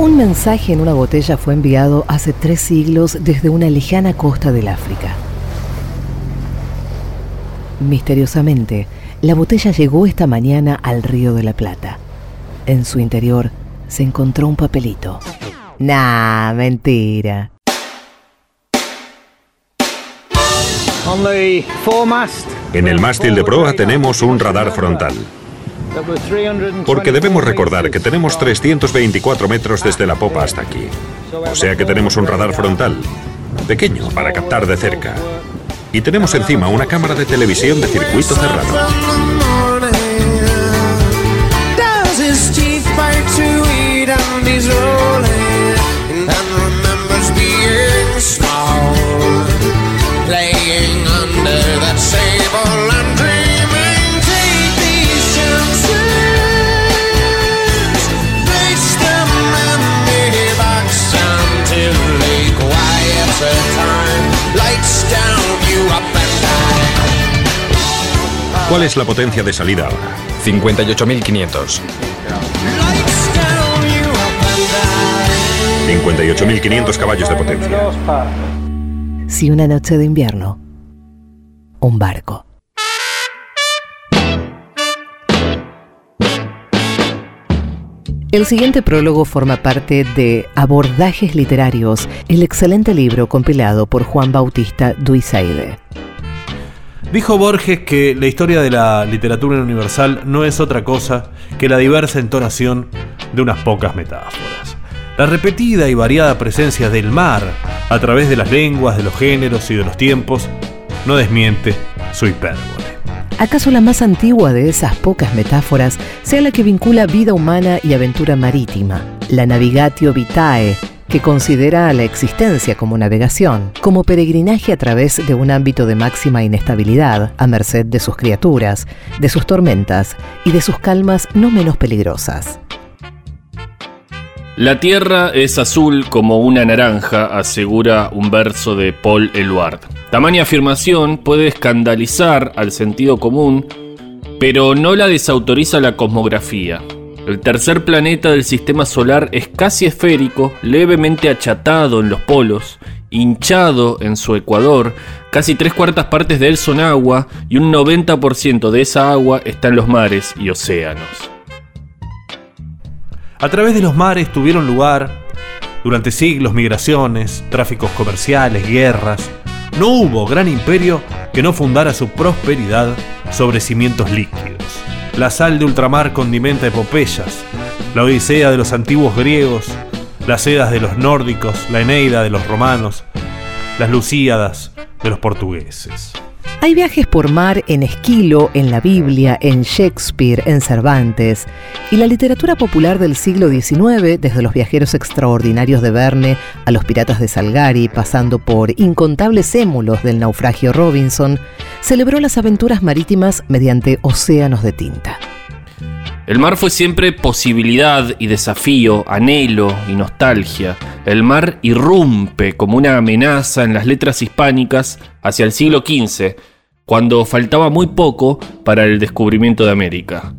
Un mensaje en una botella fue enviado hace tres siglos desde una lejana costa del África. Misteriosamente, la botella llegó esta mañana al Río de la Plata. En su interior se encontró un papelito. Nah, mentira. En el mástil de proa tenemos un radar frontal. Porque debemos recordar que tenemos 324 metros desde la popa hasta aquí. O sea que tenemos un radar frontal, pequeño, para captar de cerca. Y tenemos encima una cámara de televisión de circuito cerrado. ¿Cuál es la potencia de salida ahora? 58.500. 58.500 caballos de potencia. Si una noche de invierno, un barco. El siguiente prólogo forma parte de Abordajes Literarios, el excelente libro compilado por Juan Bautista Duisaide. Dijo Borges que la historia de la literatura universal no es otra cosa que la diversa entonación de unas pocas metáforas. La repetida y variada presencia del mar a través de las lenguas, de los géneros y de los tiempos no desmiente su hipérbole. ¿Acaso la más antigua de esas pocas metáforas sea la que vincula vida humana y aventura marítima, la Navigatio Vitae, que considera a la existencia como navegación, como peregrinaje a través de un ámbito de máxima inestabilidad, a merced de sus criaturas, de sus tormentas y de sus calmas no menos peligrosas. La tierra es azul como una naranja, asegura un verso de Paul Eluard. Tamaña afirmación puede escandalizar al sentido común, pero no la desautoriza la cosmografía. El tercer planeta del sistema solar es casi esférico, levemente achatado en los polos, hinchado en su ecuador, casi tres cuartas partes de él son agua y un 90% de esa agua está en los mares y océanos. A través de los mares tuvieron lugar, durante siglos, migraciones, tráficos comerciales, guerras. No hubo gran imperio que no fundara su prosperidad sobre cimientos líquidos. La sal de ultramar condimenta epopeyas, la Odisea de los antiguos griegos, las Edas de los nórdicos, la Eneida de los romanos, las Lucíadas de los portugueses. Hay viajes por mar en Esquilo, en la Biblia, en Shakespeare, en Cervantes, y la literatura popular del siglo XIX, desde los viajeros extraordinarios de Verne a los piratas de Salgari, pasando por incontables émulos del naufragio Robinson, celebró las aventuras marítimas mediante océanos de tinta. El mar fue siempre posibilidad y desafío, anhelo y nostalgia. El mar irrumpe como una amenaza en las letras hispánicas hacia el siglo XV, cuando faltaba muy poco para el descubrimiento de América.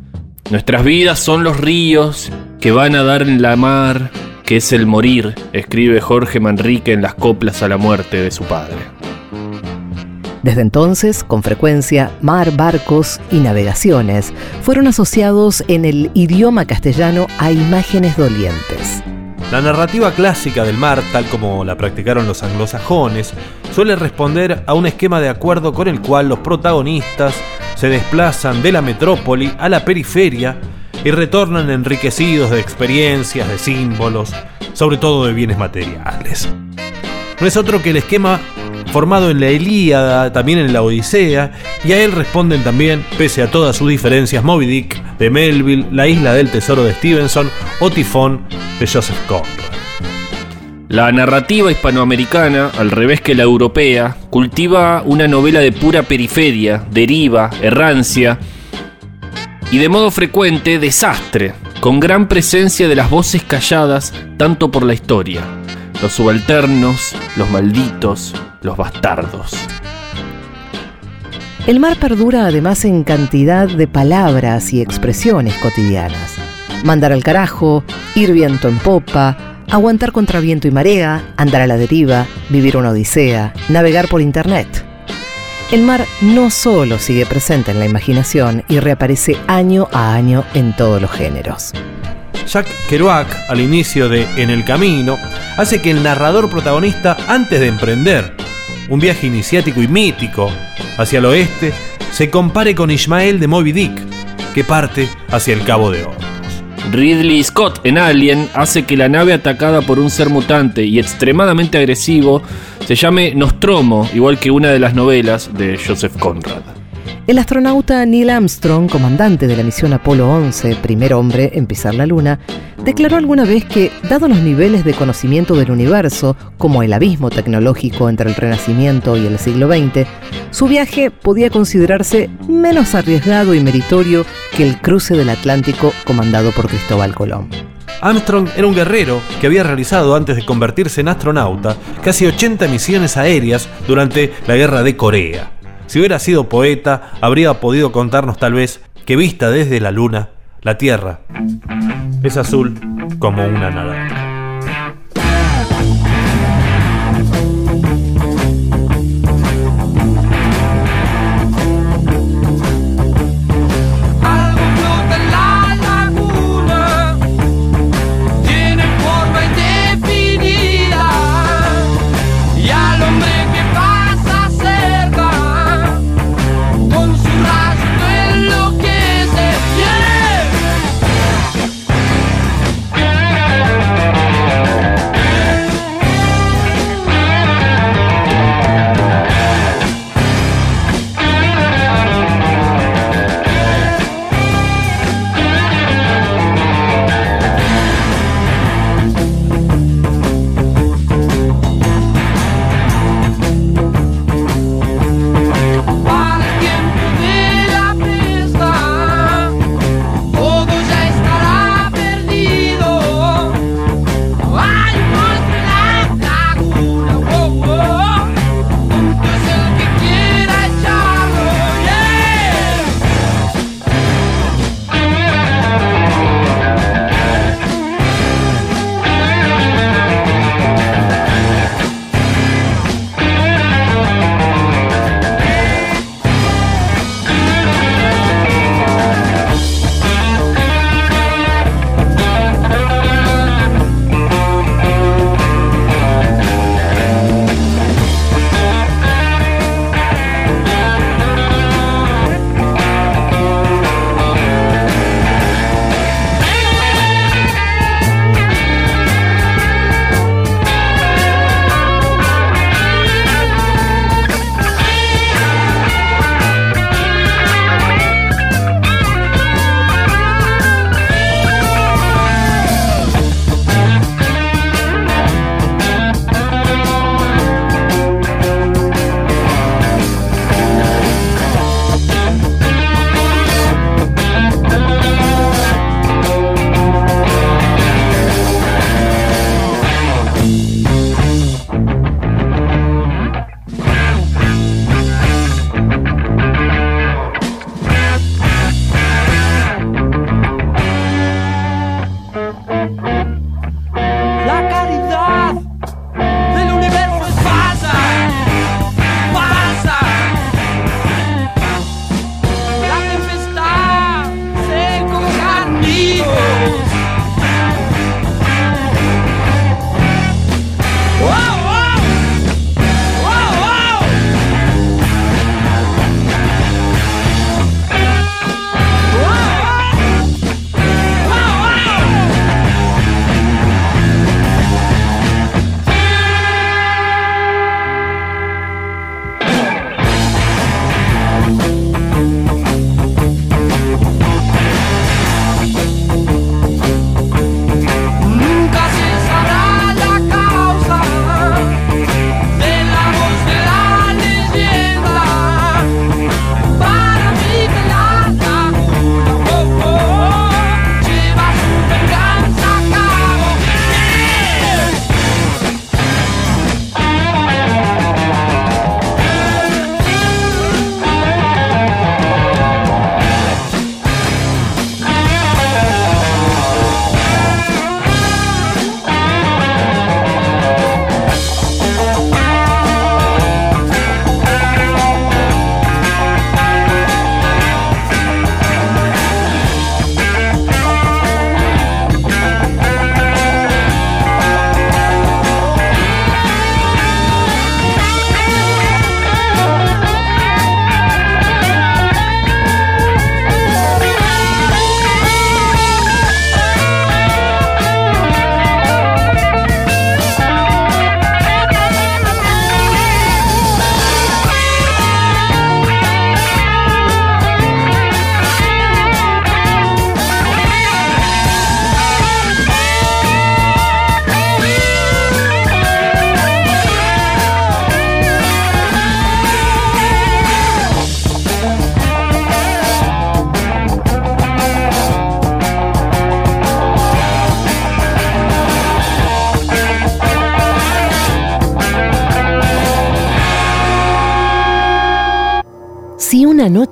Nuestras vidas son los ríos que van a dar en la mar, que es el morir, escribe Jorge Manrique en las coplas a la muerte de su padre. Desde entonces, con frecuencia, mar, barcos y navegaciones fueron asociados en el idioma castellano a imágenes dolientes. La narrativa clásica del mar, tal como la practicaron los anglosajones, suele responder a un esquema de acuerdo con el cual los protagonistas se desplazan de la metrópoli a la periferia y retornan enriquecidos de experiencias, de símbolos, sobre todo de bienes materiales. No es otro que el esquema formado en la Ilíada, también en la Odisea, y a él responden también, pese a todas sus diferencias, Moby Dick de Melville, La Isla del Tesoro de Stevenson o Tifón de Joseph Conrad. La narrativa hispanoamericana, al revés que la europea, cultiva una novela de pura periferia, deriva, errancia y de modo frecuente desastre, con gran presencia de las voces calladas tanto por la historia, los subalternos, los malditos, los bastardos. El mar perdura además en cantidad de palabras y expresiones cotidianas. mandar al carajo, ir viento en popa, aguantar contra viento y marea, andar a la deriva, vivir una odisea, navegar por internet. El mar no solo sigue presente en la imaginación y reaparece año a año en todos los géneros. Jacques Kerouac, al inicio de En el Camino, hace que el narrador protagonista, antes de emprender un viaje iniciático y mítico hacia el oeste, se compare con Ismael de Moby Dick, que parte hacia el Cabo de Oro. Ridley Scott en Alien hace que la nave atacada por un ser mutante y extremadamente agresivo se llame Nostromo, igual que una de las novelas de Joseph Conrad. El astronauta Neil Armstrong, comandante de la misión Apolo 11, primer hombre en pisar la Luna, declaró alguna vez que, dado los niveles de conocimiento del universo, como el abismo tecnológico entre el Renacimiento y el siglo XX, su viaje podía considerarse menos arriesgado y meritorio que el cruce del Atlántico comandado por Cristóbal Colón. Armstrong era un guerrero que había realizado antes de convertirse en astronauta casi 80 misiones aéreas durante la guerra de Corea. Si hubiera sido poeta, habría podido contarnos tal vez que vista desde la luna, la Tierra es azul como una naranja.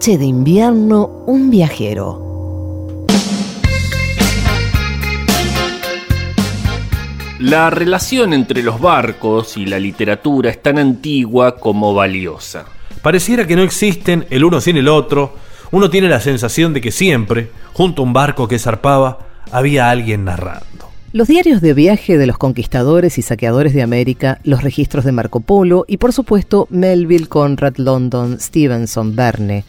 Noche de invierno, un viajero. La relación entre los barcos y la literatura es tan antigua como valiosa. Pareciera que no existen el uno sin el otro. Uno tiene la sensación de que siempre, junto a un barco que zarpaba, había alguien narrando. Los diarios de viaje de los conquistadores y saqueadores de América, los registros de Marco Polo y por supuesto Melville, Conrad, London, Stevenson, Verne.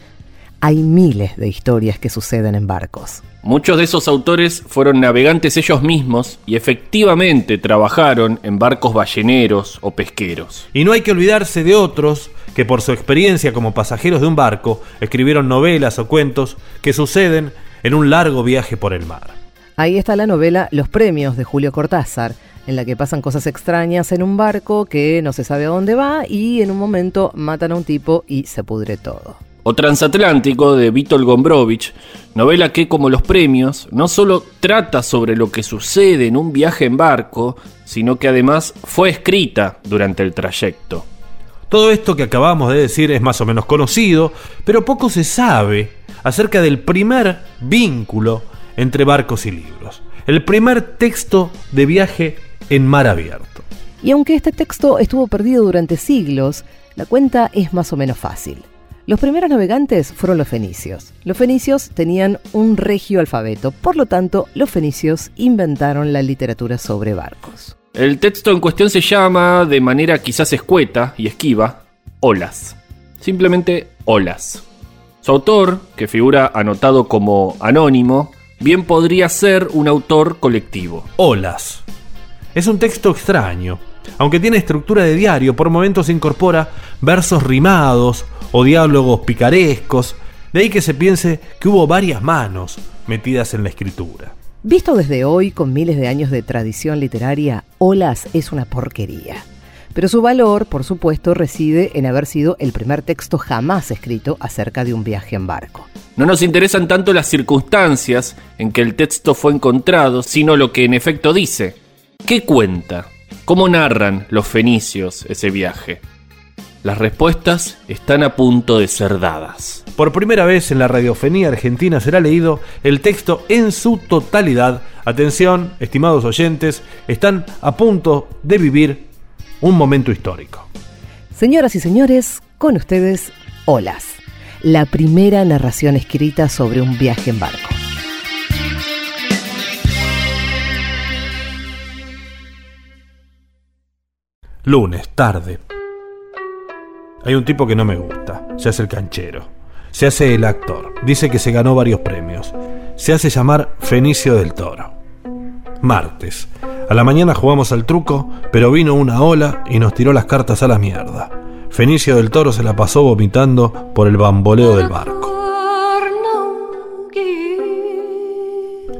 Hay miles de historias que suceden en barcos. Muchos de esos autores fueron navegantes ellos mismos y efectivamente trabajaron en barcos balleneros o pesqueros. Y no hay que olvidarse de otros que por su experiencia como pasajeros de un barco escribieron novelas o cuentos que suceden en un largo viaje por el mar. Ahí está la novela Los Premios de Julio Cortázar, en la que pasan cosas extrañas en un barco que no se sabe a dónde va y en un momento matan a un tipo y se pudre todo. O Transatlántico de Vítor Gombrowicz, novela que como los premios no solo trata sobre lo que sucede en un viaje en barco, sino que además fue escrita durante el trayecto. Todo esto que acabamos de decir es más o menos conocido, pero poco se sabe acerca del primer vínculo entre barcos y libros. El primer texto de viaje en mar abierto. Y aunque este texto estuvo perdido durante siglos, la cuenta es más o menos fácil. Los primeros navegantes fueron los fenicios. Los fenicios tenían un regio alfabeto, por lo tanto, los fenicios inventaron la literatura sobre barcos. El texto en cuestión se llama, de manera quizás escueta y esquiva, Olas. Simplemente Olas. Su autor, que figura anotado como anónimo, bien podría ser un autor colectivo. Olas. Es un texto extraño. Aunque tiene estructura de diario, por momentos incorpora versos rimados o diálogos picarescos, de ahí que se piense que hubo varias manos metidas en la escritura. Visto desde hoy, con miles de años de tradición literaria, Olas es una porquería. Pero su valor, por supuesto, reside en haber sido el primer texto jamás escrito acerca de un viaje en barco. No nos interesan tanto las circunstancias en que el texto fue encontrado, sino lo que en efecto dice. ¿Qué cuenta? ¿Cómo narran los fenicios ese viaje? Las respuestas están a punto de ser dadas. Por primera vez en la radiofonía argentina será leído el texto en su totalidad. Atención, estimados oyentes, están a punto de vivir un momento histórico. Señoras y señores, con ustedes, Olas la primera narración escrita sobre un viaje en barco. Lunes, tarde. Hay un tipo que no me gusta. Se hace el canchero. Se hace el actor. Dice que se ganó varios premios. Se hace llamar Fenicio del Toro. Martes. A la mañana jugamos al truco, pero vino una ola y nos tiró las cartas a la mierda. Fenicio del Toro se la pasó vomitando por el bamboleo del barco.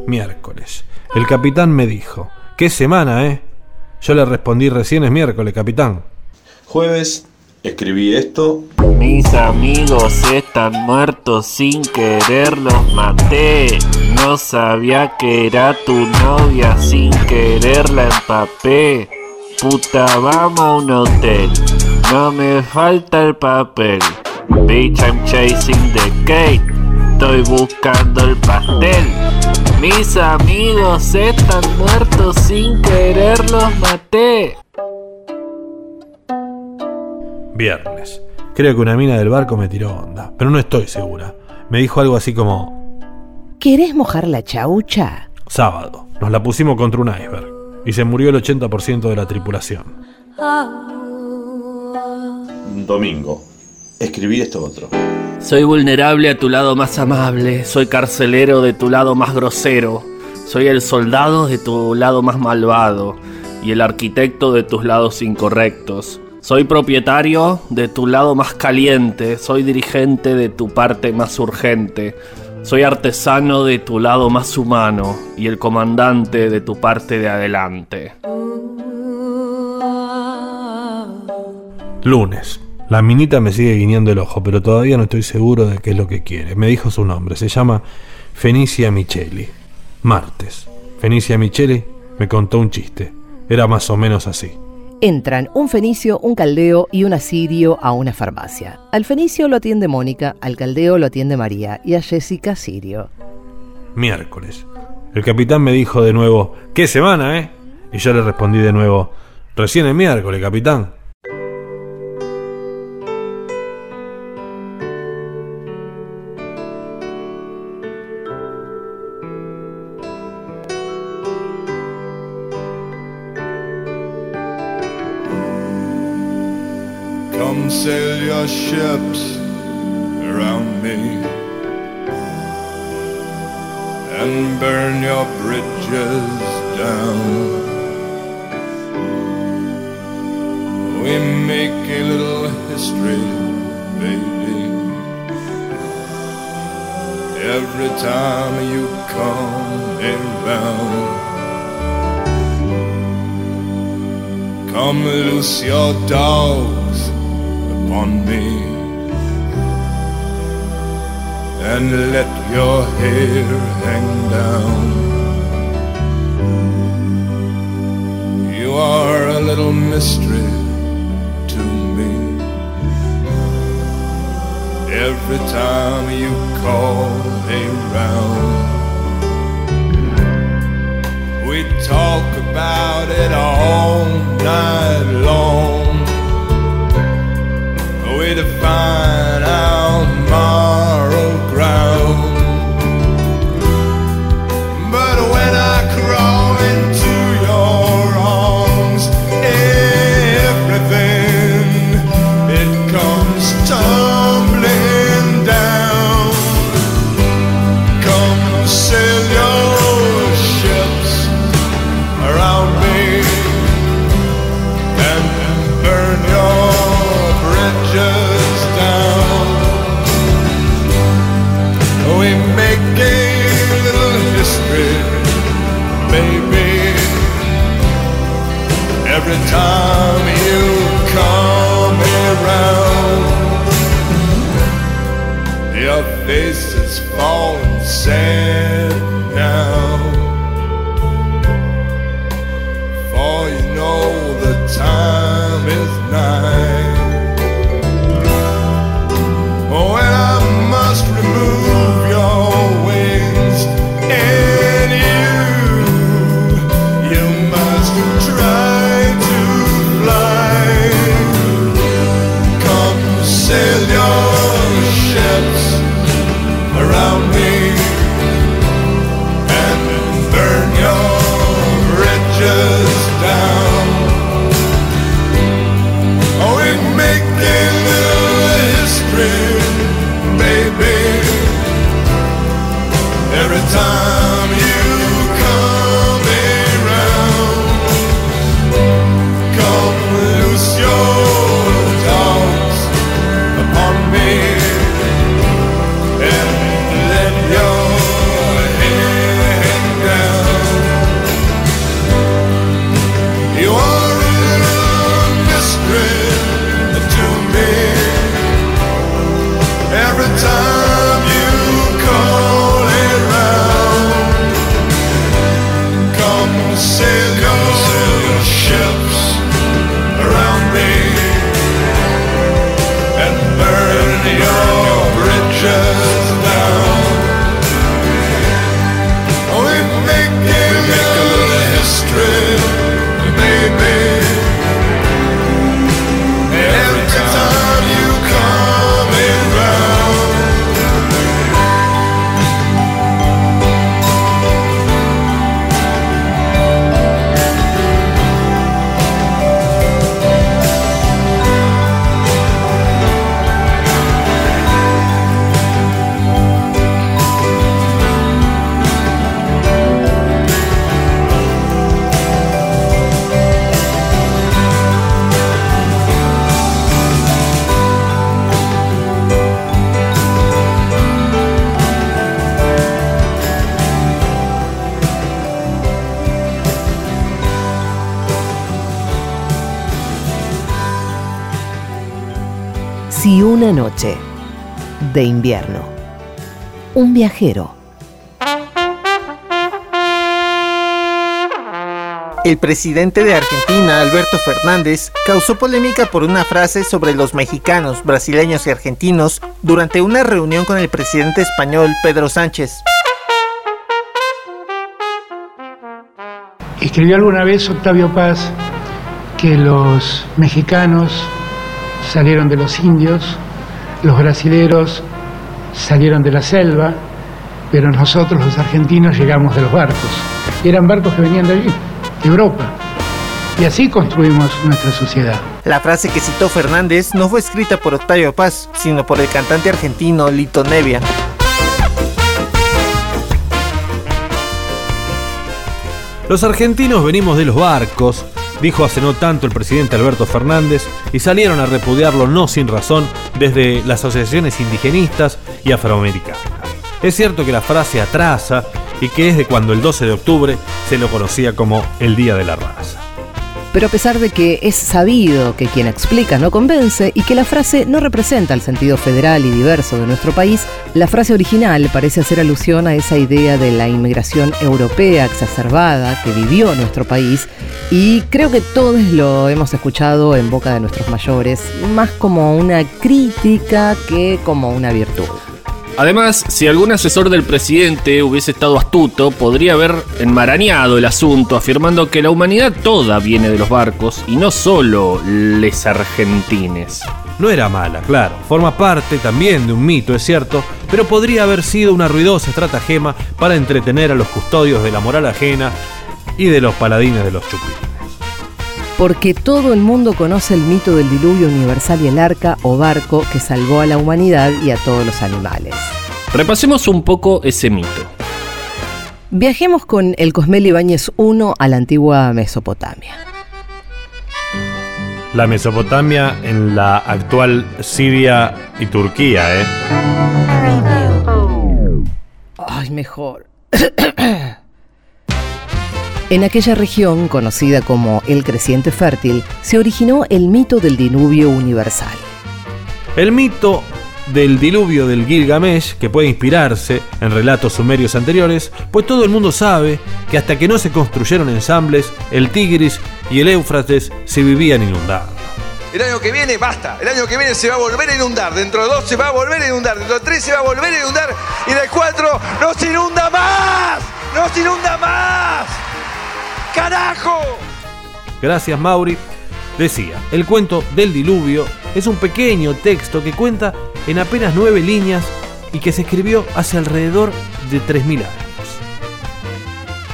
Miércoles. El capitán me dijo, ¿qué semana, eh? Yo le respondí recién es miércoles, capitán. Jueves, escribí esto. Mis amigos están muertos sin querer, los maté. No sabía que era tu novia, sin querer la empapé. Puta, vamos a un hotel. No me falta el papel. Bitch, I'm chasing the cake. Estoy buscando el pastel. Mis amigos están muertos sin querer los maté. Viernes. Creo que una mina del barco me tiró onda, pero no estoy segura. Me dijo algo así como... ¿Querés mojar la chaucha? Sábado. Nos la pusimos contra un iceberg y se murió el 80% de la tripulación. Ah domingo. Escribí esto otro. Soy vulnerable a tu lado más amable, soy carcelero de tu lado más grosero, soy el soldado de tu lado más malvado y el arquitecto de tus lados incorrectos. Soy propietario de tu lado más caliente, soy dirigente de tu parte más urgente, soy artesano de tu lado más humano y el comandante de tu parte de adelante. Lunes. La minita me sigue guiñando el ojo, pero todavía no estoy seguro de qué es lo que quiere. Me dijo su nombre, se llama Fenicia Micheli. Martes. Fenicia Micheli me contó un chiste. Era más o menos así. Entran un fenicio, un caldeo y un asirio a una farmacia. Al fenicio lo atiende Mónica, al caldeo lo atiende María y a Jessica Sirio. Miércoles. El capitán me dijo de nuevo, ¿qué semana, eh? Y yo le respondí de nuevo, recién el miércoles, capitán. worship. De invierno, un viajero El presidente de Argentina, Alberto Fernández, causó polémica por una frase sobre los mexicanos, brasileños y argentinos durante una reunión con el presidente español Pedro Sánchez. Escribió alguna vez Octavio Paz que los mexicanos salieron de los indios, los brasileros salieron de la selva, pero nosotros los argentinos llegamos de los barcos. Y eran barcos que venían de allí, de Europa. Y así construimos nuestra sociedad. La frase que citó Fernández no fue escrita por Octavio Paz, sino por el cantante argentino Lito Nevia. Los argentinos venimos de los barcos, dijo hace no tanto el presidente Alberto Fernández, y salieron a repudiarlo no sin razón desde las asociaciones indigenistas y afroamericanas. Es cierto que la frase atrasa y que es de cuando el 12 de octubre se lo conocía como el Día de la Raza. Pero a pesar de que es sabido que quien explica no convence y que la frase no representa el sentido federal y diverso de nuestro país, la frase original parece hacer alusión a esa idea de la inmigración europea exacerbada que vivió nuestro país y creo que todos lo hemos escuchado en boca de nuestros mayores, más como una crítica que como una virtud. Además, si algún asesor del presidente hubiese estado astuto, podría haber enmarañado el asunto afirmando que la humanidad toda viene de los barcos y no solo les argentines. No era mala, claro, forma parte también de un mito, es cierto, pero podría haber sido una ruidosa estratagema para entretener a los custodios de la moral ajena y de los paladines de los chupines. Porque todo el mundo conoce el mito del diluvio universal y el arca o barco que salvó a la humanidad y a todos los animales. Repasemos un poco ese mito. Viajemos con el Cosmel Ibáñez I a la antigua Mesopotamia. La Mesopotamia en la actual Siria y Turquía, ¿eh? Ay, mejor. En aquella región, conocida como el creciente fértil, se originó el mito del diluvio universal. El mito del diluvio del Gilgamesh, que puede inspirarse en relatos sumerios anteriores, pues todo el mundo sabe que hasta que no se construyeron ensambles, el Tigris y el Éufrates se vivían inundados. El año que viene basta. El año que viene se va a volver a inundar. Dentro de dos se va a volver a inundar. Dentro de tres se va a volver a inundar. Y de cuatro no se inunda más. No se inunda más. ¡Carajo! Gracias, Mauri. Decía, el cuento del diluvio es un pequeño texto que cuenta en apenas nueve líneas y que se escribió hace alrededor de 3.000 años.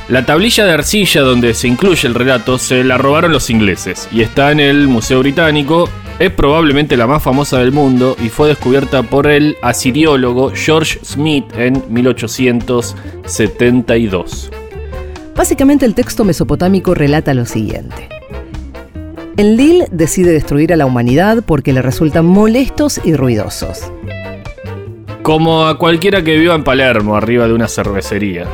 La tablilla de arcilla donde se incluye el relato se la robaron los ingleses y está en el Museo Británico. Es probablemente la más famosa del mundo y fue descubierta por el asiriólogo George Smith en 1872. Básicamente el texto mesopotámico relata lo siguiente. Enlil decide destruir a la humanidad porque le resultan molestos y ruidosos. Como a cualquiera que viva en Palermo, arriba de una cervecería.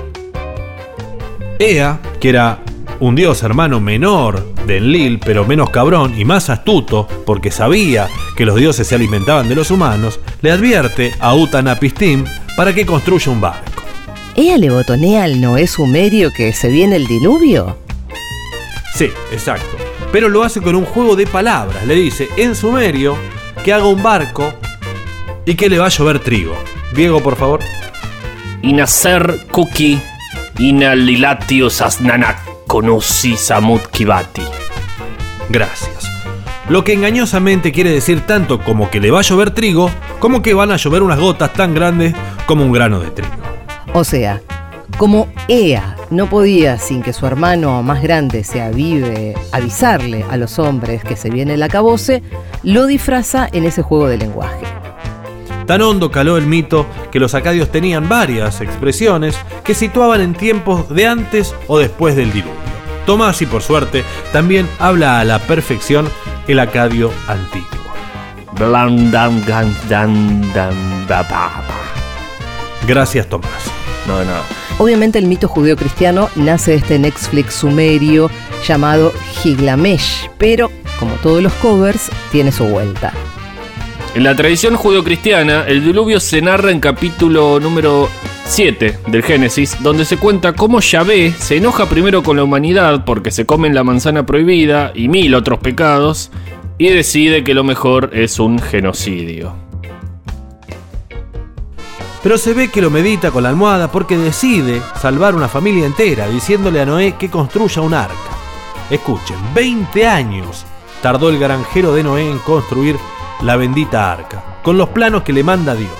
Ea, que era un dios hermano menor de Enlil, pero menos cabrón y más astuto, porque sabía que los dioses se alimentaban de los humanos, le advierte a Utanapistim para que construya un barco. ¿Ea le botonea al Noé sumerio que se viene el diluvio? Sí, exacto. Pero lo hace con un juego de palabras. Le dice en sumerio que haga un barco y que le va a llover trigo. Diego, por favor. Inacer kuki inalilatios asnanak konusi samut kibati. Gracias. Lo que engañosamente quiere decir tanto como que le va a llover trigo, como que van a llover unas gotas tan grandes como un grano de trigo. O sea, como Ea no podía sin que su hermano más grande se avive avisarle a los hombres que se viene el acabose, lo disfraza en ese juego de lenguaje. Tan hondo caló el mito que los acadios tenían varias expresiones que situaban en tiempos de antes o después del diluvio. Tomás, y por suerte, también habla a la perfección el acadio antiguo. Gracias, Tomás. No, no. Obviamente el mito judeo-cristiano nace de este Netflix sumerio llamado Gilgamesh, pero como todos los covers, tiene su vuelta. En la tradición judeocristiana, el diluvio se narra en capítulo número 7 del Génesis, donde se cuenta cómo Yahvé se enoja primero con la humanidad porque se comen la manzana prohibida y mil otros pecados, y decide que lo mejor es un genocidio. Pero se ve que lo medita con la almohada porque decide salvar una familia entera, diciéndole a Noé que construya un arca. Escuchen, 20 años tardó el granjero de Noé en construir la bendita arca, con los planos que le manda Dios.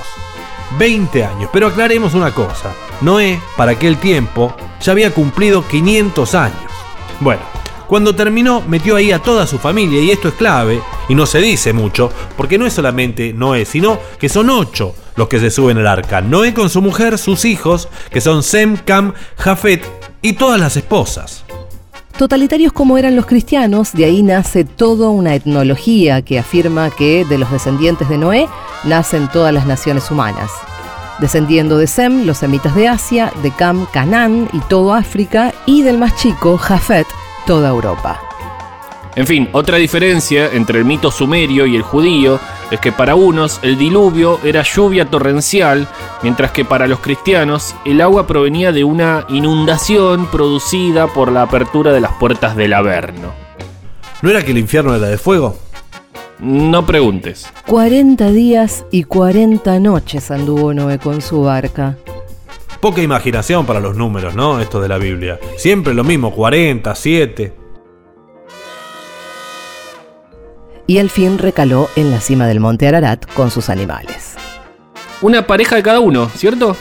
20 años, pero aclaremos una cosa, Noé, para aquel tiempo, ya había cumplido 500 años. Bueno, cuando terminó, metió ahí a toda su familia, y esto es clave, y no se dice mucho, porque no es solamente Noé, sino que son ocho los que se suben al arca. Noé con su mujer, sus hijos, que son Sem, Cam, Jafet, y todas las esposas. Totalitarios como eran los cristianos, de ahí nace toda una etnología que afirma que de los descendientes de Noé nacen todas las naciones humanas. Descendiendo de Sem, los semitas de Asia, de Cam, Canaán y todo África, y del más chico, Jafet, toda Europa. En fin, otra diferencia entre el mito sumerio y el judío es que para unos el diluvio era lluvia torrencial, mientras que para los cristianos el agua provenía de una inundación producida por la apertura de las puertas del Averno. ¿No era que el infierno era de fuego? No preguntes. 40 días y 40 noches anduvo Noé con su barca. Poca imaginación para los números, ¿no? Esto de la Biblia. Siempre lo mismo, 40, 7. Y al fin recaló en la cima del monte Ararat con sus animales. Una pareja de cada uno, ¿cierto?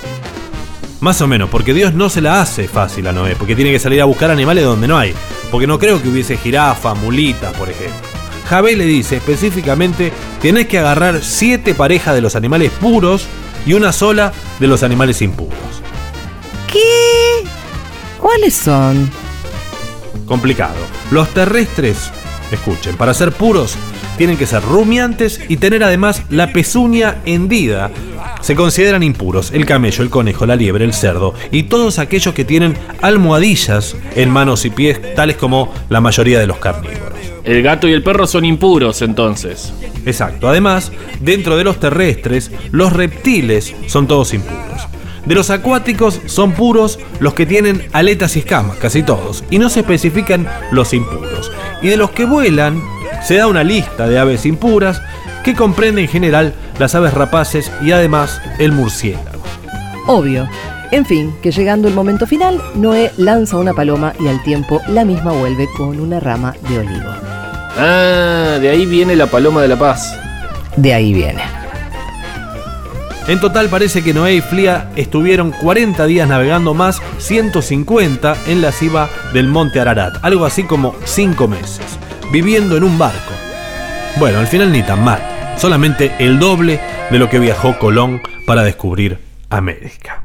Más o menos, porque Dios no se la hace fácil a Noé, porque tiene que salir a buscar animales donde no hay. Porque no creo que hubiese jirafa, mulitas, por ejemplo. Javé le dice específicamente, tenés que agarrar siete parejas de los animales puros y una sola de los animales impuros. ¿Qué? ¿Cuáles son? Complicado. Los terrestres, escuchen, para ser puros tienen que ser rumiantes y tener además la pezuña hendida. Se consideran impuros el camello, el conejo, la liebre, el cerdo y todos aquellos que tienen almohadillas en manos y pies, tales como la mayoría de los carnívoros. El gato y el perro son impuros entonces. Exacto. Además, dentro de los terrestres, los reptiles son todos impuros. De los acuáticos son puros los que tienen aletas y escamas, casi todos, y no se especifican los impuros. Y de los que vuelan, se da una lista de aves impuras que comprende en general las aves rapaces y además el murciélago. Obvio. En fin, que llegando el momento final, Noé lanza una paloma y al tiempo la misma vuelve con una rama de olivo. Ah, de ahí viene la paloma de la paz. De ahí viene. En total parece que Noé y Flia estuvieron 40 días navegando más 150 en la cima del monte Ararat, algo así como 5 meses, viviendo en un barco. Bueno, al final ni tan mal, solamente el doble de lo que viajó Colón para descubrir América.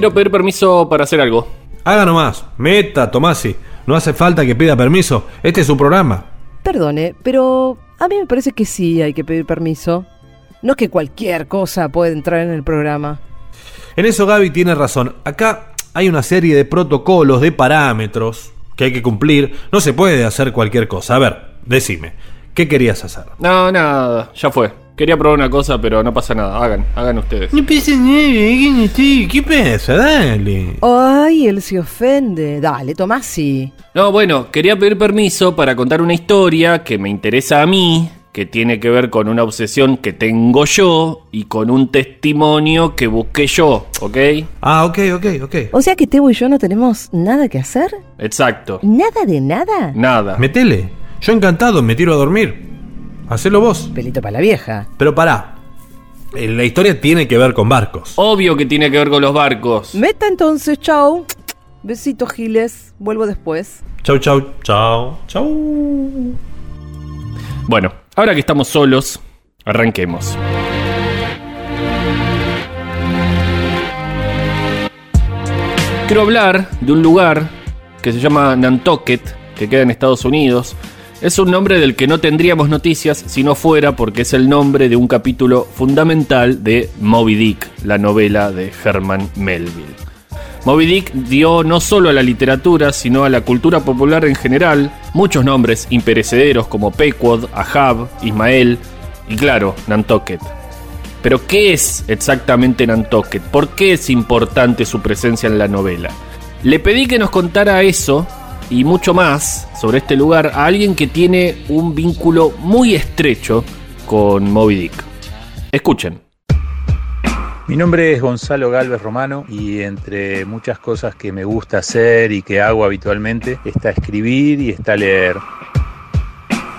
Quiero pedir permiso para hacer algo. Haga nomás. Meta, Tomasi. No hace falta que pida permiso. Este es su programa. Perdone, pero a mí me parece que sí hay que pedir permiso. No es que cualquier cosa puede entrar en el programa. En eso Gaby tiene razón. Acá hay una serie de protocolos, de parámetros que hay que cumplir. No se puede hacer cualquier cosa. A ver, decime, ¿qué querías hacer? No, nada, ya fue. Quería probar una cosa, pero no pasa nada. Hagan, hagan ustedes. No pasa nada, ¿qué pasa? Dale. Ay, él se ofende. Dale, Tomasi. No, bueno, quería pedir permiso para contar una historia que me interesa a mí, que tiene que ver con una obsesión que tengo yo y con un testimonio que busqué yo, ¿ok? Ah, ok, ok, ok. O sea que Tebo y yo no tenemos nada que hacer. Exacto. ¿Nada de nada? Nada. Metele. Yo encantado, me tiro a dormir. Hacelo vos. Pelito para la vieja. Pero pará. Eh, La historia tiene que ver con barcos. Obvio que tiene que ver con los barcos. Meta entonces, chau. Besito, Giles. Vuelvo después. Chau, chau, chau, chau. Bueno, ahora que estamos solos, arranquemos. Quiero hablar de un lugar que se llama Nantucket, que queda en Estados Unidos. Es un nombre del que no tendríamos noticias si no fuera porque es el nombre de un capítulo fundamental de Moby Dick, la novela de Herman Melville. Moby Dick dio no solo a la literatura, sino a la cultura popular en general muchos nombres imperecederos como Pequod, Ahab, Ismael y claro, Nantucket. Pero ¿qué es exactamente Nantucket? ¿Por qué es importante su presencia en la novela? Le pedí que nos contara eso y mucho más sobre este lugar a alguien que tiene un vínculo muy estrecho con Moby Dick. Escuchen. Mi nombre es Gonzalo Galvez Romano y entre muchas cosas que me gusta hacer y que hago habitualmente está escribir y está leer.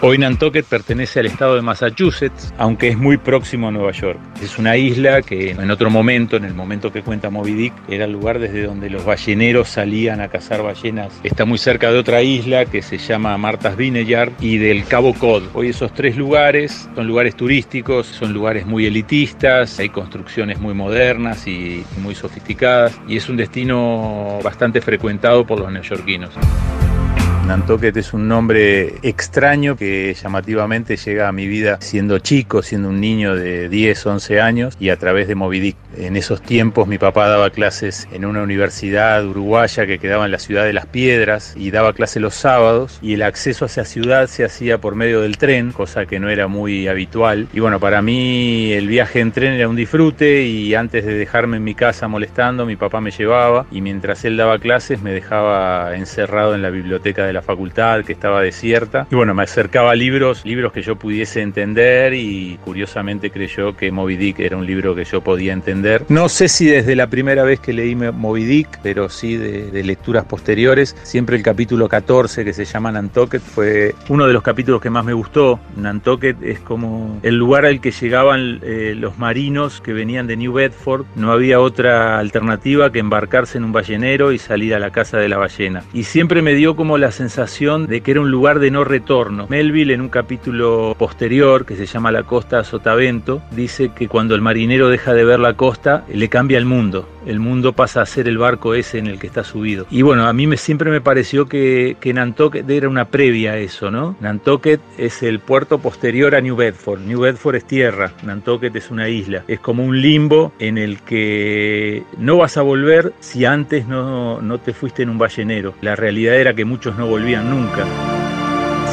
Hoy Nantucket pertenece al estado de Massachusetts, aunque es muy próximo a Nueva York. Es una isla que en otro momento, en el momento que cuenta Moby Dick, era el lugar desde donde los balleneros salían a cazar ballenas. Está muy cerca de otra isla que se llama Martha's Vineyard y del Cabo Cod. Hoy esos tres lugares son lugares turísticos, son lugares muy elitistas, hay construcciones muy modernas y muy sofisticadas y es un destino bastante frecuentado por los neoyorquinos. Nantucket es un nombre extraño que llamativamente llega a mi vida siendo chico, siendo un niño de 10, 11 años y a través de Moby Dick. En esos tiempos mi papá daba clases en una universidad uruguaya que quedaba en la ciudad de Las Piedras y daba clases los sábados y el acceso a esa ciudad se hacía por medio del tren, cosa que no era muy habitual. Y bueno, para mí el viaje en tren era un disfrute y antes de dejarme en mi casa molestando, mi papá me llevaba y mientras él daba clases me dejaba encerrado en la biblioteca de la facultad que estaba desierta. Y bueno, me acercaba a libros, libros que yo pudiese entender y curiosamente creyó que Moby Dick era un libro que yo podía entender. No sé si desde la primera vez que leí Moby Dick, pero sí de, de lecturas posteriores. Siempre el capítulo 14 que se llama Nantucket fue uno de los capítulos que más me gustó. Nantucket es como el lugar al que llegaban eh, los marinos que venían de New Bedford. No había otra alternativa que embarcarse en un ballenero y salir a la casa de la ballena. Y siempre me dio como la sensación de que era un lugar de no retorno. Melville en un capítulo posterior que se llama La costa Sotavento dice que cuando el marinero deja de ver la costa le cambia el mundo. El mundo pasa a ser el barco ese en el que está subido. Y bueno, a mí siempre me pareció que, que Nantucket era una previa a eso, ¿no? Nantucket es el puerto posterior a New Bedford. New Bedford es tierra, Nantucket es una isla. Es como un limbo en el que no vas a volver si antes no, no te fuiste en un ballenero. La realidad era que muchos no volvían nunca.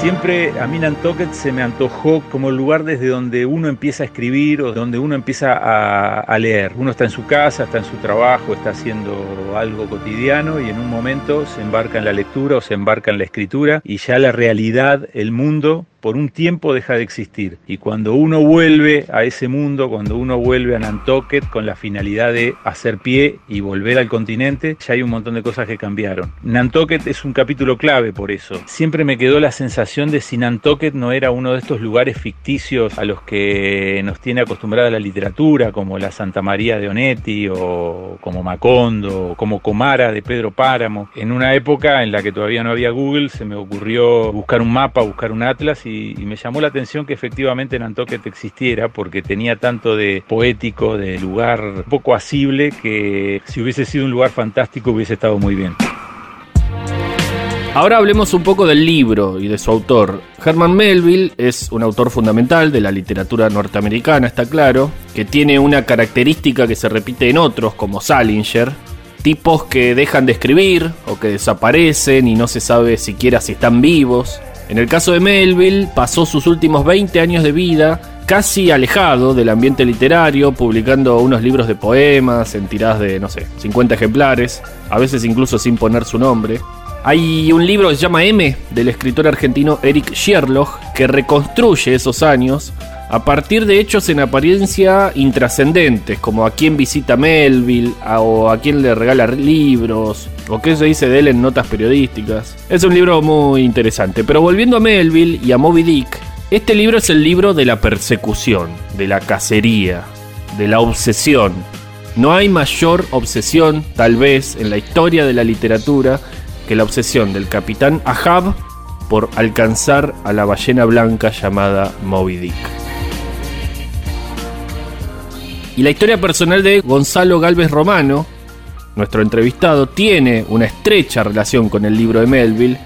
Siempre a mí Nantucket se me antojó como el lugar desde donde uno empieza a escribir o donde uno empieza a, a, leer. Uno está en su casa, está en su trabajo, está haciendo algo cotidiano y en un momento se embarca en la lectura o se embarca en la escritura y ya la realidad, el mundo, por un tiempo deja de existir. Y cuando uno vuelve a ese mundo, cuando uno vuelve a Nantucket con la finalidad de hacer pie y volver al continente, ya hay un montón de cosas que cambiaron. Nantucket es un capítulo clave por eso. Siempre me quedó la sensación de si Nantucket no era uno de estos lugares ficticios a los que nos tiene acostumbrada la literatura, como la Santa María de Onetti o como Macondo, o como Comara de Pedro Páramo. En una época en la que todavía no había Google, se me ocurrió buscar un mapa, buscar un atlas y, me llamó la atención que efectivamente Nantucket existiera porque tenía tanto de poético, de lugar poco asible, que si hubiese sido un lugar fantástico hubiese estado muy bien. Ahora hablemos un poco del libro y de su autor. Herman Melville es un autor fundamental de la literatura norteamericana, está claro, que tiene una característica que se repite en otros, como Salinger, tipos que dejan de escribir o que desaparecen y no se sabe siquiera si están vivos. En el caso de Melville, pasó sus últimos 20 años de vida casi alejado del ambiente literario, publicando unos libros de poemas en tiradas de, no sé, 50 ejemplares, a veces incluso sin poner su nombre. Hay un libro que se llama M del escritor argentino Eric Sherlock que reconstruye esos años a partir de hechos en apariencia intrascendentes, como a quién visita Melville, o a quién le regala libros, o qué se dice de él en notas periodísticas. Es un libro muy interesante, pero volviendo a Melville y a Moby Dick, este libro es el libro de la persecución, de la cacería, de la obsesión. No hay mayor obsesión, tal vez, en la historia de la literatura que la obsesión del capitán Ahab por alcanzar a la ballena blanca llamada Moby Dick. Y la historia personal de Gonzalo Galvez Romano, nuestro entrevistado, tiene una estrecha relación con el libro de Melville,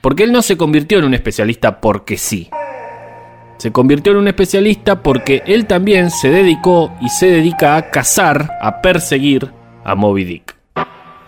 porque él no se convirtió en un especialista porque sí. Se convirtió en un especialista porque él también se dedicó y se dedica a cazar, a perseguir a Moby Dick.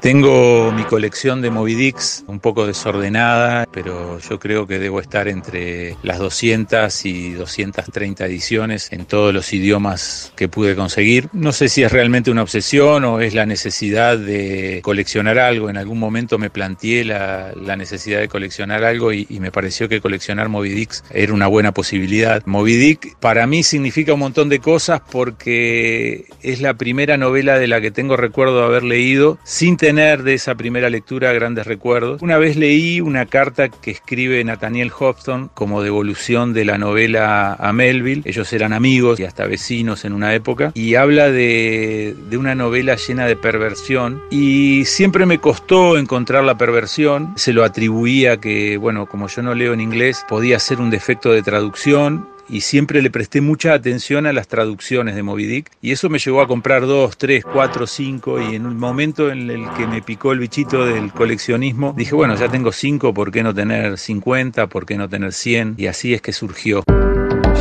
Tengo mi colección de Moby Dicks un poco desordenada, pero yo creo que debo estar entre las 200 y 230 ediciones en todos los idiomas que pude conseguir. No sé si es realmente una obsesión o es la necesidad de coleccionar algo. En algún momento me planteé la, necesidad de coleccionar algo y, me pareció que coleccionar Moby Dicks era una buena posibilidad. Moby Dick para mí significa un montón de cosas porque es la primera novela de la que tengo recuerdo haber leído sin tener de esa primera lectura grandes recuerdos. Una vez leí una carta que escribe Nathaniel Hobson como devolución de la novela a Melville. Ellos eran amigos y hasta vecinos en una época. Y habla de, de una novela llena de perversión. Y siempre me costó encontrar la perversión. Se lo atribuía que, bueno, como yo no leo en inglés, podía ser un defecto de traducción y siempre le presté mucha atención a las traducciones de Moby Dick y eso me llevó a comprar dos, tres, cuatro, cinco y en un momento en el que me picó el bichito del coleccionismo dije bueno ya tengo cinco, ¿por qué no tener 50? ¿Por qué no tener 100? Y así es que surgió.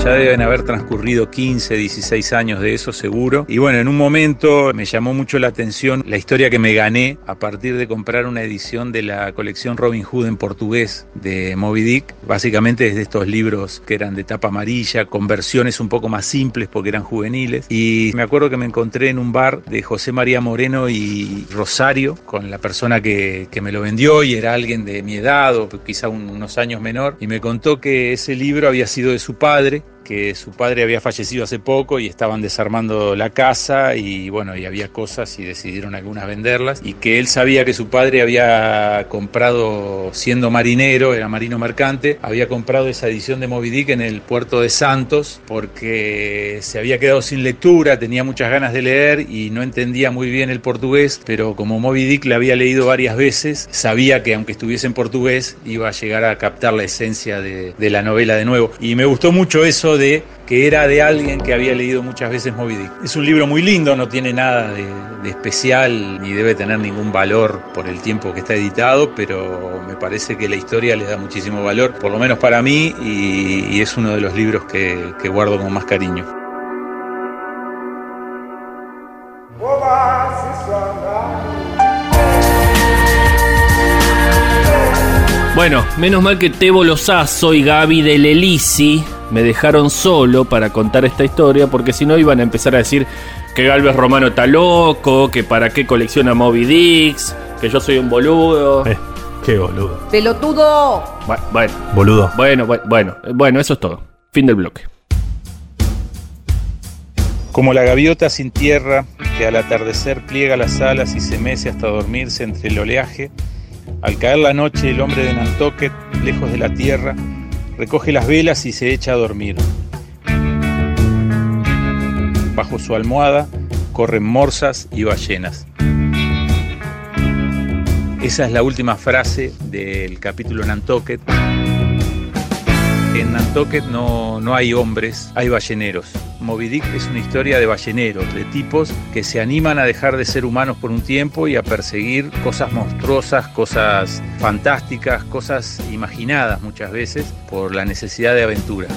Ya deben haber transcurrido 15, 16 años de eso seguro. Y bueno, en un momento me llamó mucho la atención la historia que me gané a partir de comprar una edición de la colección Robin Hood en portugués de Moby Dick. Básicamente es de estos libros que eran de tapa amarilla, con versiones un poco más simples porque eran juveniles. Y me acuerdo que me encontré en un bar de José María Moreno y Rosario con la persona que, que me lo vendió y era alguien de mi edad o quizá un- unos años menor. Y me contó que ese libro había sido de su padre que su padre había fallecido hace poco y estaban desarmando la casa y bueno, y había cosas y decidieron algunas venderlas y que él sabía que su padre había comprado, siendo marinero, era marino mercante, había comprado esa edición de Moby Dick en el puerto de Santos porque se había quedado sin lectura, tenía muchas ganas de leer y no entendía muy bien el portugués, pero como Moby Dick le había leído varias veces, sabía que aunque estuviese en portugués iba a llegar a captar la esencia de, de la novela de nuevo. Y me gustó mucho eso de que era de alguien que había leído muchas veces Moby Dick. Es un libro muy lindo, no tiene nada de, de especial ni debe tener ningún valor por el tiempo que está editado, pero me parece que la historia le da muchísimo valor, por lo menos para mí, y, y es uno de los libros que, que guardo con más cariño. Bueno, menos mal que Tebo Lozazo y Gaby del Elisi me dejaron solo para contar esta historia, porque si no iban a empezar a decir que Galvez Romano está loco, que para qué colecciona Moby Dicks, que yo soy un boludo. Eh, qué boludo. ¡Pelotudo! Bu- Bueno, Boludo. bueno, bu- bueno, bueno, eso es todo. Fin del bloque. Como la gaviota sin tierra, que al atardecer pliega las alas y se mece hasta dormirse entre el oleaje, al caer la noche el hombre de Nantucket, lejos de la tierra, recoge las velas y se echa a dormir. Bajo su almohada corren morsas y ballenas. Esa es la última frase del capítulo Nantucket. En Nantucket no, no hay hombres, hay balleneros. Moby Dick es una historia de balleneros, de tipos que se animan a dejar de ser humanos por un tiempo y a perseguir cosas monstruosas, cosas fantásticas, cosas imaginadas muchas veces por la necesidad de aventura.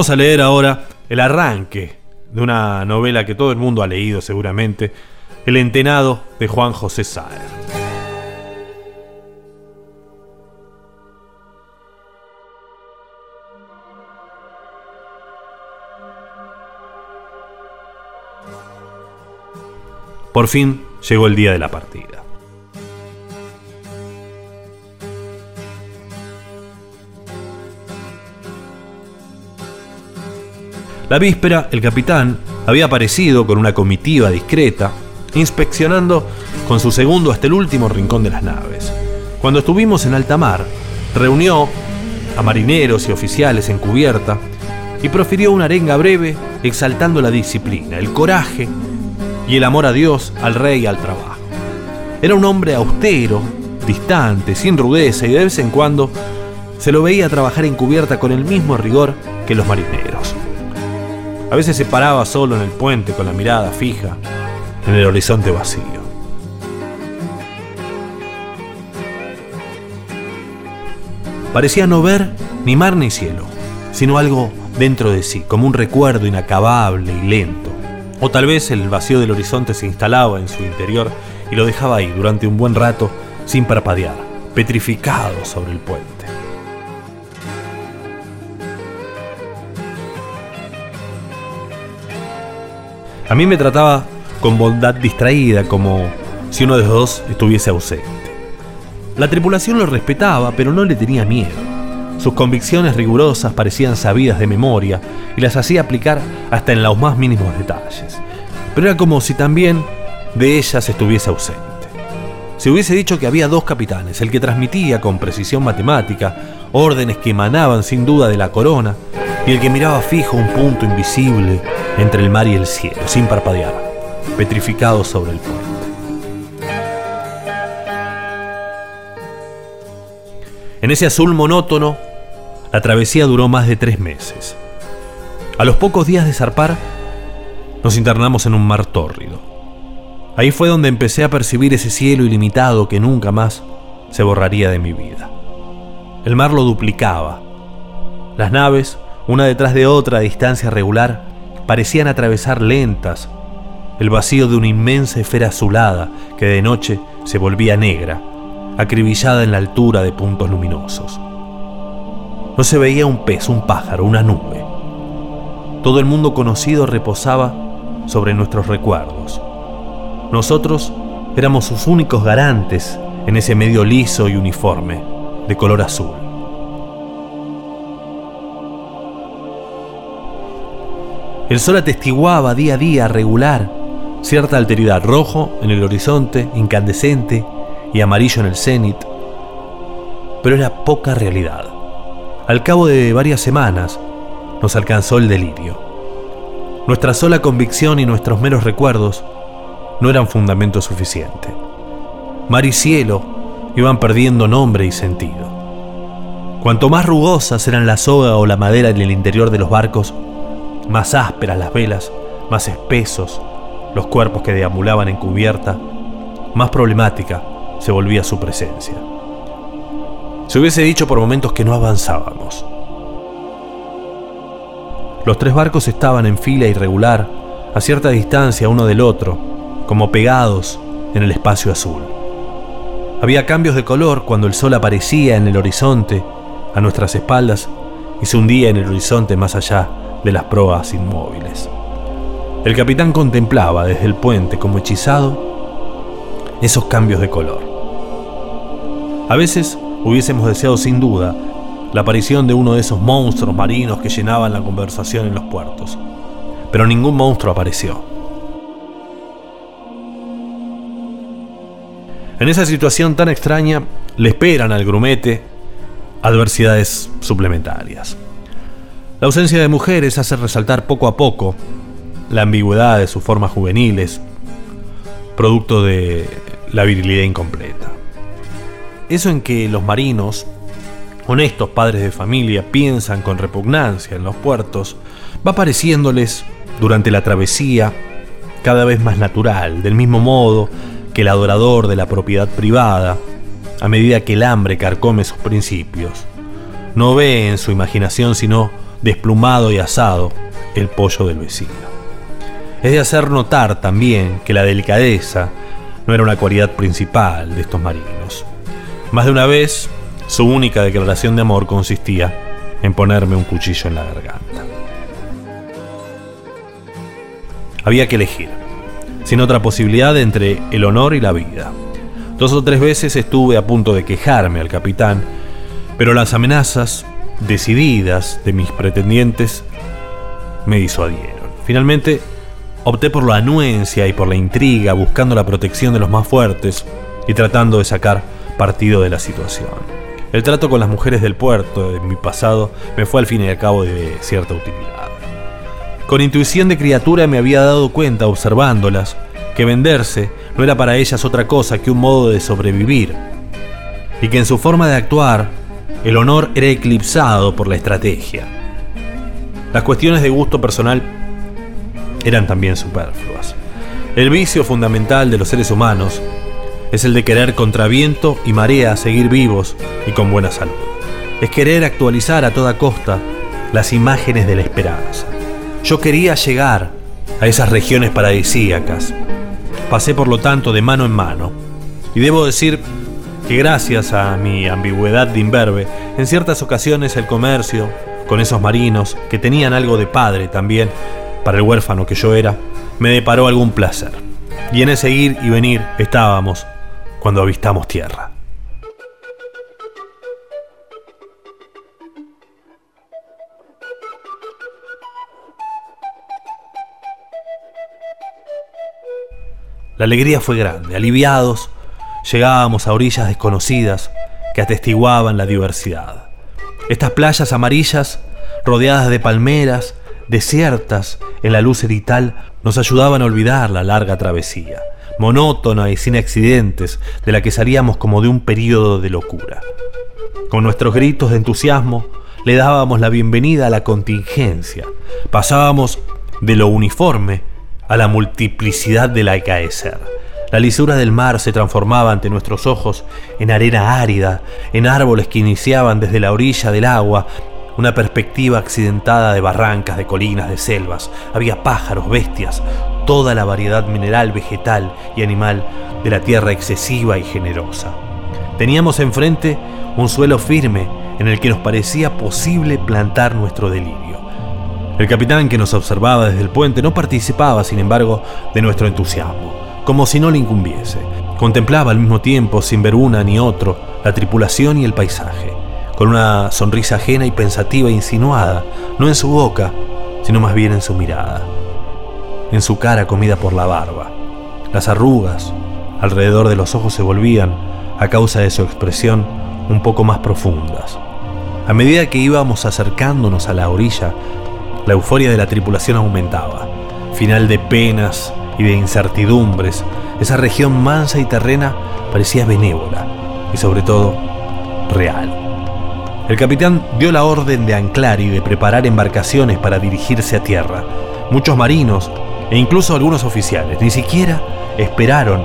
Vamos a leer ahora el arranque de una novela que todo el mundo ha leído seguramente, El Entenado de Juan José Saer. Por fin llegó el día de la partida. La víspera, el capitán había aparecido con una comitiva discreta, inspeccionando con su segundo hasta el último rincón de las naves. Cuando estuvimos en alta mar, reunió a marineros y oficiales en cubierta y profirió una arenga breve exaltando la disciplina, el coraje y el amor a Dios, al rey y al trabajo. Era un hombre austero, distante, sin rudeza y de vez en cuando se lo veía trabajar en cubierta con el mismo rigor que los marineros. A veces se paraba solo en el puente con la mirada fija en el horizonte vacío. Parecía no ver ni mar ni cielo, sino algo dentro de sí, como un recuerdo inacabable y lento. O tal vez el vacío del horizonte se instalaba en su interior y lo dejaba ahí durante un buen rato sin parpadear, petrificado sobre el puente. A mí me trataba con bondad distraída, como si uno de los dos estuviese ausente. La tripulación lo respetaba, pero no le tenía miedo. Sus convicciones rigurosas parecían sabidas de memoria y las hacía aplicar hasta en los más mínimos detalles. Pero era como si también de ellas estuviese ausente. Si hubiese dicho que había dos capitanes, el que transmitía con precisión matemática órdenes que emanaban sin duda de la corona, y el que miraba fijo un punto invisible entre el mar y el cielo, sin parpadear, petrificado sobre el puente. En ese azul monótono, la travesía duró más de tres meses. A los pocos días de zarpar, nos internamos en un mar tórrido. Ahí fue donde empecé a percibir ese cielo ilimitado que nunca más se borraría de mi vida. El mar lo duplicaba. Las naves, una detrás de otra a distancia regular, parecían atravesar lentas el vacío de una inmensa esfera azulada que de noche se volvía negra, acribillada en la altura de puntos luminosos. No se veía un pez, un pájaro, una nube. Todo el mundo conocido reposaba sobre nuestros recuerdos. Nosotros éramos sus únicos garantes en ese medio liso y uniforme, de color azul. El sol atestiguaba día a día regular cierta alteridad rojo en el horizonte, incandescente y amarillo en el cenit, pero era poca realidad. Al cabo de varias semanas nos alcanzó el delirio. Nuestra sola convicción y nuestros meros recuerdos no eran fundamento suficiente. Mar y cielo iban perdiendo nombre y sentido. Cuanto más rugosas eran la soga o la madera en el interior de los barcos, más ásperas las velas, más espesos los cuerpos que deambulaban en cubierta, más problemática se volvía su presencia. Se hubiese dicho por momentos que no avanzábamos. Los tres barcos estaban en fila irregular, a cierta distancia uno del otro, como pegados en el espacio azul. Había cambios de color cuando el sol aparecía en el horizonte a nuestras espaldas y se hundía en el horizonte más allá de las proas inmóviles. El capitán contemplaba desde el puente como hechizado esos cambios de color. A veces hubiésemos deseado sin duda la aparición de uno de esos monstruos marinos que llenaban la conversación en los puertos, pero ningún monstruo apareció. En esa situación tan extraña le esperan al grumete adversidades suplementarias. La ausencia de mujeres hace resaltar poco a poco la ambigüedad de sus formas juveniles, producto de la virilidad incompleta. Eso en que los marinos, honestos padres de familia, piensan con repugnancia en los puertos, va pareciéndoles, durante la travesía, cada vez más natural, del mismo modo que el adorador de la propiedad privada, a medida que el hambre carcome sus principios, no ve en su imaginación sino desplumado y asado el pollo del vecino. Es de hacer notar también que la delicadeza no era una cualidad principal de estos marinos. Más de una vez, su única declaración de amor consistía en ponerme un cuchillo en la garganta. Había que elegir, sin otra posibilidad entre el honor y la vida. Dos o tres veces estuve a punto de quejarme al capitán, pero las amenazas decididas de mis pretendientes me disuadieron. Finalmente, opté por la anuencia y por la intriga, buscando la protección de los más fuertes y tratando de sacar partido de la situación. El trato con las mujeres del puerto de mi pasado me fue al fin y al cabo de cierta utilidad. Con intuición de criatura me había dado cuenta, observándolas, que venderse no era para ellas otra cosa que un modo de sobrevivir, y que en su forma de actuar el honor era eclipsado por la estrategia. Las cuestiones de gusto personal eran también superfluas. El vicio fundamental de los seres humanos es el de querer contra viento y marea seguir vivos y con buena salud. Es querer actualizar a toda costa las imágenes de la esperanza. Yo quería llegar a esas regiones paradisíacas. Pasé por lo tanto de mano en mano. Y debo decir que gracias a mi ambigüedad de imberbe, en ciertas ocasiones el comercio con esos marinos, que tenían algo de padre también, para el huérfano que yo era, me deparó algún placer. Y en ese ir y venir estábamos cuando avistamos tierra. La alegría fue grande, aliviados, llegábamos a orillas desconocidas que atestiguaban la diversidad. Estas playas amarillas, rodeadas de palmeras, desiertas en la luz erital, nos ayudaban a olvidar la larga travesía, monótona y sin accidentes, de la que salíamos como de un período de locura. Con nuestros gritos de entusiasmo, le dábamos la bienvenida a la contingencia. Pasábamos de lo uniforme a la multiplicidad del acaecer. La lisura del mar se transformaba ante nuestros ojos en arena árida, en árboles que iniciaban desde la orilla del agua una perspectiva accidentada de barrancas, de colinas, de selvas. Había pájaros, bestias, toda la variedad mineral, vegetal y animal de la tierra excesiva y generosa. Teníamos enfrente un suelo firme en el que nos parecía posible plantar nuestro delirio. El capitán que nos observaba desde el puente no participaba, sin embargo, de nuestro entusiasmo, como si no le incumbiese. Contemplaba al mismo tiempo, sin ver una ni otro, la tripulación y el paisaje, con una sonrisa ajena y pensativa e insinuada, no en su boca, sino más bien en su mirada, en su cara comida por la barba. Las arrugas alrededor de los ojos se volvían, a causa de su expresión, un poco más profundas. A medida que íbamos acercándonos a la orilla, la euforia de la tripulación aumentaba. Final de penas y de incertidumbres, esa región mansa y terrena parecía benévola y sobre todo real. El capitán dio la orden de anclar y de preparar embarcaciones para dirigirse a tierra. Muchos marinos e incluso algunos oficiales ni siquiera esperaron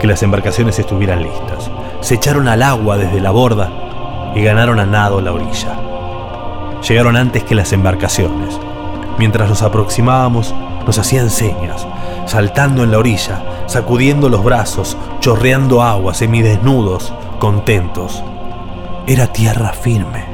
que las embarcaciones estuvieran listas. Se echaron al agua desde la borda y ganaron a nado la orilla. Llegaron antes que las embarcaciones. Mientras nos aproximábamos, nos hacían señas, saltando en la orilla, sacudiendo los brazos, chorreando agua, semidesnudos, contentos. Era tierra firme.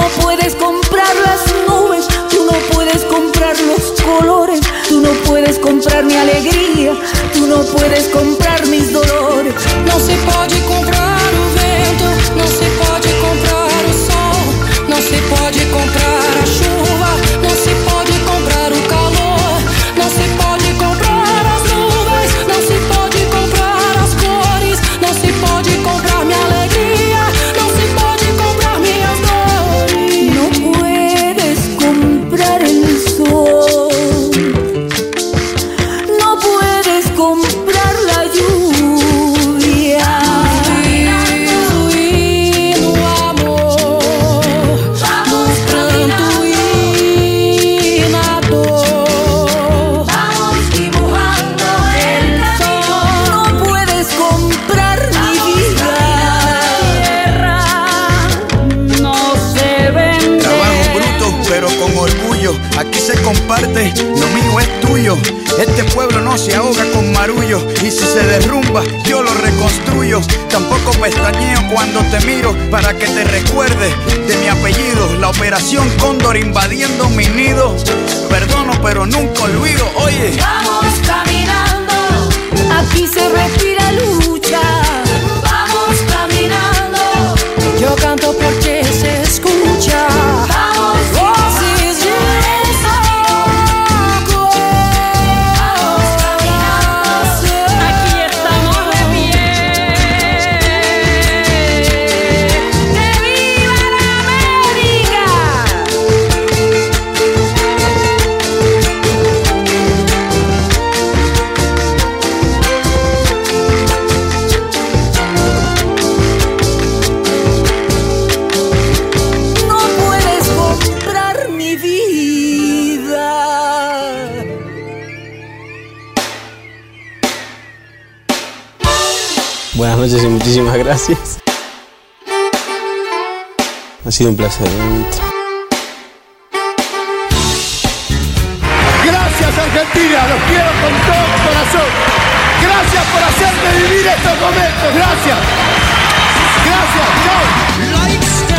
no puedes comprar las nubes, tú no puedes comprar los colores, tú no puedes comprar mi alegría, tú no puedes comprar mis dolores. Não se pode comprar te miro para que te recuerdes de mi apellido. La operación Cóndor invadiendo mi nido. Perdono, pero nunca olvido. Oye, Vamos caminando, aquí se respira lucha. Vamos caminando, yo canto porque se gracias. Ha sido un placer. ¿eh? Gracias Argentina, los quiero con todo el corazón. Gracias por hacerme vivir estos momentos, gracias. Gracias, chao.